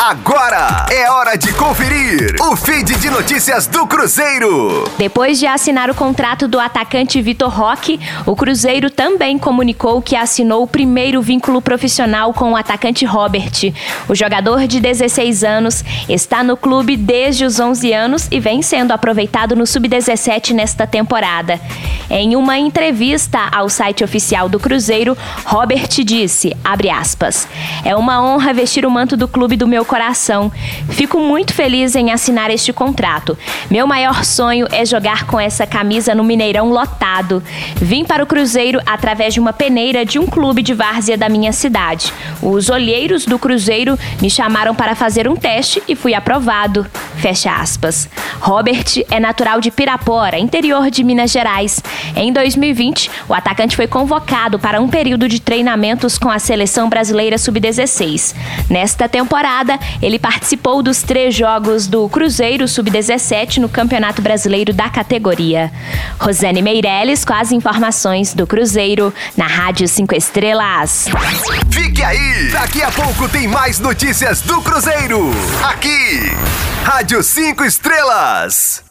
Agora é hora de conferir o feed de notícias do Cruzeiro. Depois de assinar o contrato do atacante Vitor Roque, o Cruzeiro também comunicou que assinou o primeiro vínculo profissional com o atacante Robert. O jogador de 16 anos está no clube desde os 11 anos e vem sendo aproveitado no sub-17 nesta temporada. Em uma entrevista ao site oficial do Cruzeiro, Robert disse, aspas, é uma honra vestir o manto do clube do meu coração. Fico muito feliz em assinar este contrato. Meu maior sonho é jogar com essa camisa no Mineirão lotado. Vim para o Cruzeiro através de uma peneira de um clube de várzea da minha cidade. Os olheiros do Cruzeiro me chamaram para fazer um teste e fui aprovado. Fecha aspas. Robert é natural de Pirapora, interior de Minas Gerais. Em 2020, o atacante foi convocado para um período de treinamentos com a seleção brasileira sub-16. Nesta temporada, ele participou dos três jogos do Cruzeiro sub-17 no Campeonato Brasileiro da categoria. Rosane Meirelles com as informações do Cruzeiro na Rádio 5 Estrelas. Fique aí! Daqui a pouco tem mais notícias do Cruzeiro. Aqui, Rádio 5 Estrelas. us.